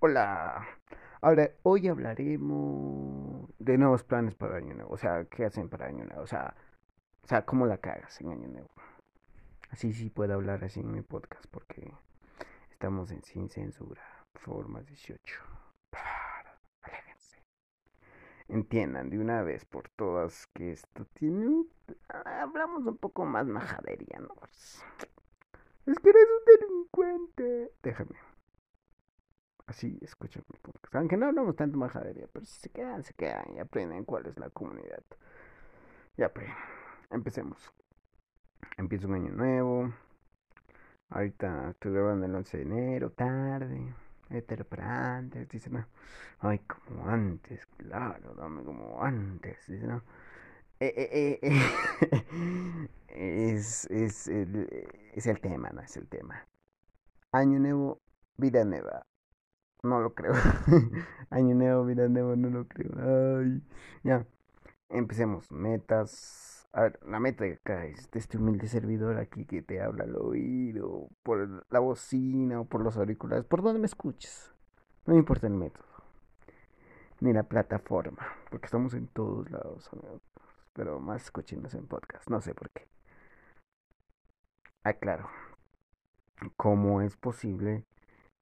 Hola. Ahora, hoy hablaremos de nuevos planes para Año Nuevo. O sea, ¿qué hacen para Año Nuevo? O sea, o sea, ¿cómo la cagas en Año Nuevo? Así sí puedo hablar así en mi podcast porque estamos en sin censura. Formas 18. Aléjense. Entiendan de una vez por todas que esto tiene un... Hablamos un poco más majadería, ¿no? Es que eres un delincuente. Déjame. Así escuchan mi. Aunque no hablamos tanto majadería, pero si se quedan, se quedan y aprenden cuál es la comunidad. Ya, pues, empecemos. Empiezo un año nuevo. Ahorita estoy grabando el 11 de enero, tarde. Pero para antes, dice, no. Ay, como antes, claro, dame como antes, dice, no. Eh, eh, eh, es, es, el, es el tema, no es el tema. Año nuevo, vida nueva. No lo creo. Año nuevo, vida no lo creo. Ay, ya. Empecemos. Metas. A ver, la meta de acá es de este humilde servidor aquí que te habla al oído, por la bocina o por los auriculares, por donde me escuches. No me importa el método, ni la plataforma, porque estamos en todos lados, amigos. Pero más escuchennos en podcast, no sé por qué. Ah, claro. ¿Cómo es posible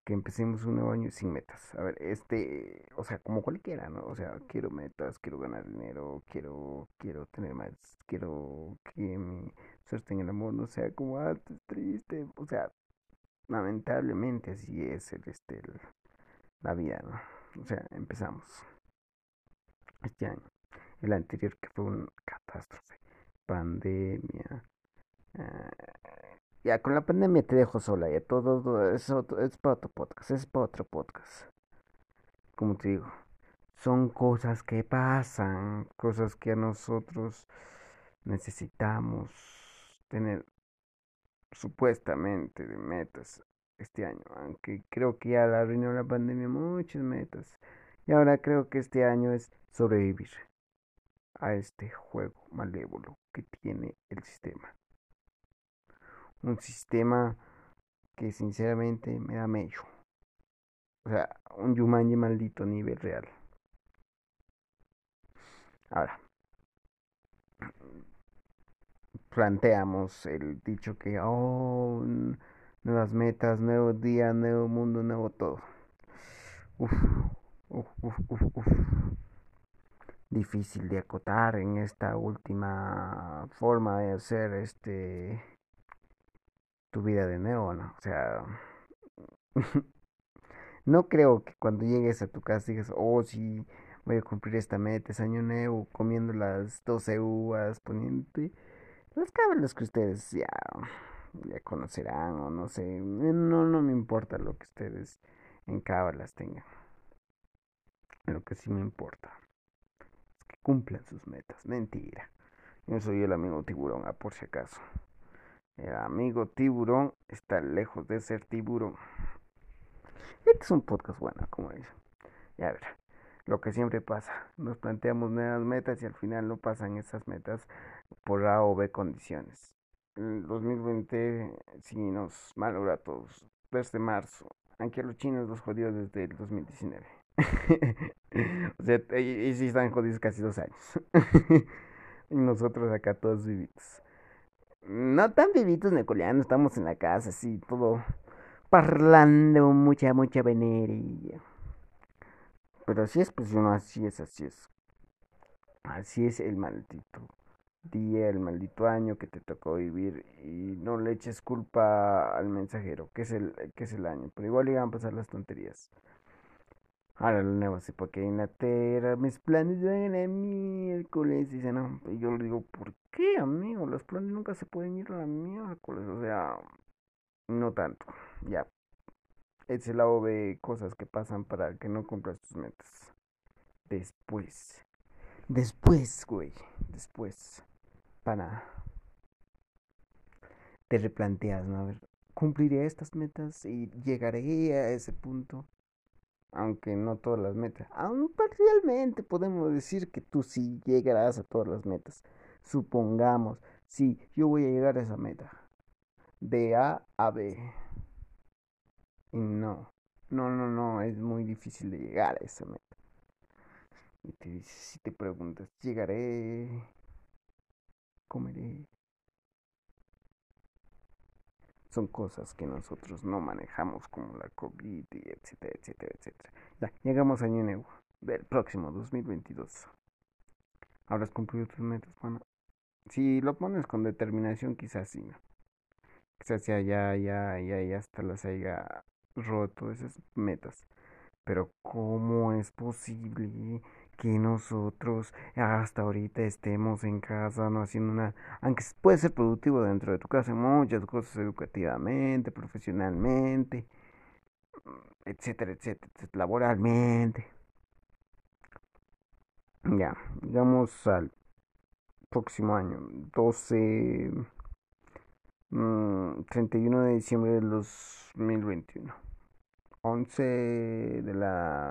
que empecemos un nuevo año sin metas. A ver, este, o sea, como cualquiera, ¿no? O sea, quiero metas, quiero ganar dinero, quiero, quiero tener más, quiero que mi suerte en el amor no sea como antes, triste, o sea, lamentablemente así es el, este, la vida, ¿no? O sea, empezamos este año, el anterior que fue una catástrofe, pandemia, ya, con la pandemia te dejo sola, ya todo, todo es, es para otro podcast, es para otro podcast. Como te digo, son cosas que pasan, cosas que a nosotros necesitamos tener supuestamente de metas este año, aunque creo que ya la arruinó la pandemia muchas metas. Y ahora creo que este año es sobrevivir a este juego malévolo que tiene el sistema un sistema que sinceramente me da medio. O sea, un Yumanji maldito a nivel real. Ahora, planteamos el dicho que, oh, nuevas metas, nuevo día, nuevo mundo, nuevo todo. Uf, uf, uf, uf, uf. Difícil de acotar en esta última forma de hacer este tu vida de nuevo, ¿no? O sea, no creo que cuando llegues a tu casa digas, oh, sí, voy a cumplir esta meta, es año nuevo, comiendo las 12 uvas, poniéndote las cábalas que ustedes ya, ya conocerán o no sé, no, no me importa lo que ustedes en cábalas tengan. Lo que sí me importa es que cumplan sus metas. Mentira. Yo soy el amigo tiburón, a por si acaso. El amigo tiburón está lejos de ser tiburón. Este es un podcast bueno, como dicen. Ya verá. Lo que siempre pasa, nos planteamos nuevas metas y al final no pasan esas metas por A o B condiciones. El 2020 sí nos malogra a todos desde marzo, aunque a los chinos los jodió desde el 2019. o sea, y, sí están jodidos casi dos años. y nosotros acá todos vivitos. No tan vivitos necoleanos, estamos en la casa, así, todo parlando mucha, mucha venería. Pero así es, pues uno así es, así es. Así es el maldito día, el maldito año que te tocó vivir y no le eches culpa al mensajero, que es el, que es el año. Pero igual iban a pasar las tonterías. Ahora lo nuevo, sí, porque en la tierra mis planes van a miércoles. Dice, no, y yo le digo, ¿por qué, amigo? Los planes nunca se pueden ir a miércoles. O sea, no tanto. Ya. Ese lado de cosas que pasan para que no cumplas tus metas. Después. Después, güey. Después. Para. Te replanteas, ¿no? A ver, ¿cumpliré estas metas y llegaré a ese punto? Aunque no todas las metas. Aún parcialmente podemos decir que tú sí llegarás a todas las metas. Supongamos, sí, yo voy a llegar a esa meta. De A a B. Y no, no, no, no, es muy difícil de llegar a esa meta. Y si te preguntas, llegaré, comeré. Son cosas que nosotros no manejamos como la COVID y etcétera, etcétera, etcétera. Ya, llegamos a año nuevo del próximo 2022. ¿Habrás cumplido tus metas, Juana? Si lo pones con determinación, quizás sí, ¿no? Quizás ya, ya, ya, ya, ya hasta las haya roto esas metas. Pero ¿cómo es posible que nosotros hasta ahorita estemos en casa, no haciendo nada? Aunque puede ser productivo dentro de tu casa muchas cosas educativamente, profesionalmente, etcétera, etcétera, laboralmente. Ya, llegamos al próximo año, 12, 31 mm, de diciembre del 2021, 11 de la.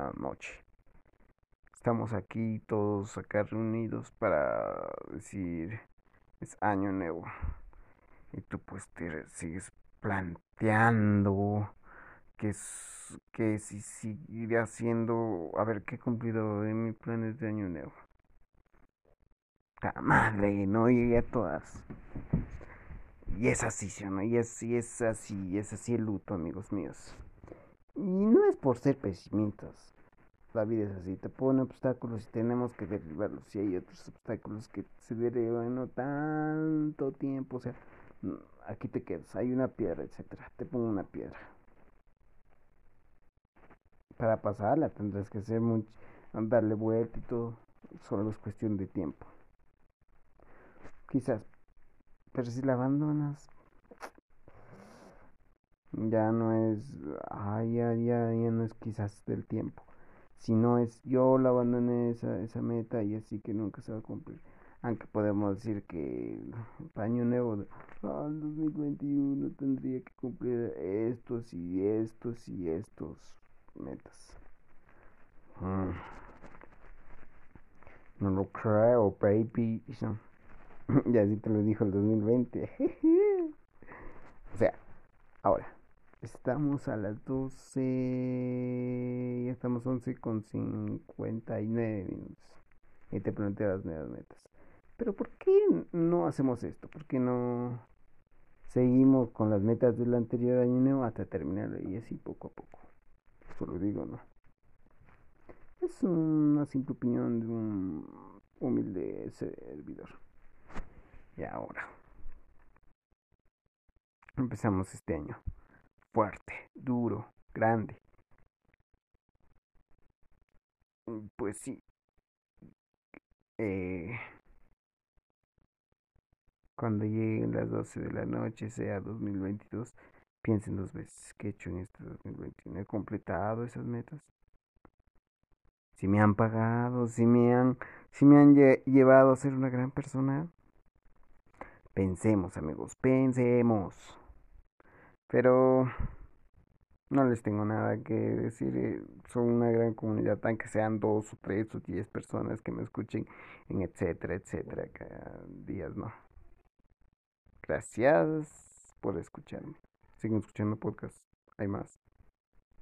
Estamos aquí todos acá reunidos para decir es año nuevo. Y tú pues te sigues planteando que, que si seguiré haciendo, a ver qué he cumplido en mis planes de año nuevo. La madre, no llegué a todas. Y es así, ¿sí, no? Y es, es así, es así el luto, amigos míos. Y no es por ser pesimistas. La vida es así, te pone obstáculos y tenemos que derribarlos. Y hay otros obstáculos que se derivan no tanto tiempo. O sea, aquí te quedas, hay una piedra, etcétera. Te pongo una piedra para pasarla tendrás que hacer mucho, darle vuelta y todo. Solo es cuestión de tiempo. Quizás. Pero si la abandonas, ya no es, ay, ya, ya, ya no es quizás del tiempo. Si no es, yo la abandoné esa, esa meta y así que nunca se va a cumplir. Aunque podemos decir que el año nuevo de 2021 tendría que cumplir estos y estos y estos metas. Mm. No lo creo, baby. ya sí te lo dijo el 2020. o sea, ahora, estamos a las 12. Ya estamos 11 con 59 minutos. Y te planteé las nuevas metas. Pero ¿por qué no hacemos esto? ¿Por qué no seguimos con las metas del anterior año hasta terminarlo y así poco a poco? lo digo, ¿no? Es una simple opinión de un humilde servidor. Y ahora. Empezamos este año. Fuerte, duro, grande. Pues sí. Eh, cuando lleguen las 12 de la noche, sea 2022, Piensen dos veces qué he hecho en este 2021. ¿He completado esas metas? Si me han pagado, si me han, si me han llevado a ser una gran persona. Pensemos, amigos, pensemos. Pero no les tengo nada que decir. Eh, son una gran comunidad, aunque sean dos o tres o diez personas que me escuchen en etcétera, etcétera, cada días, no. Gracias por escucharme. Siguen escuchando podcast. Hay más.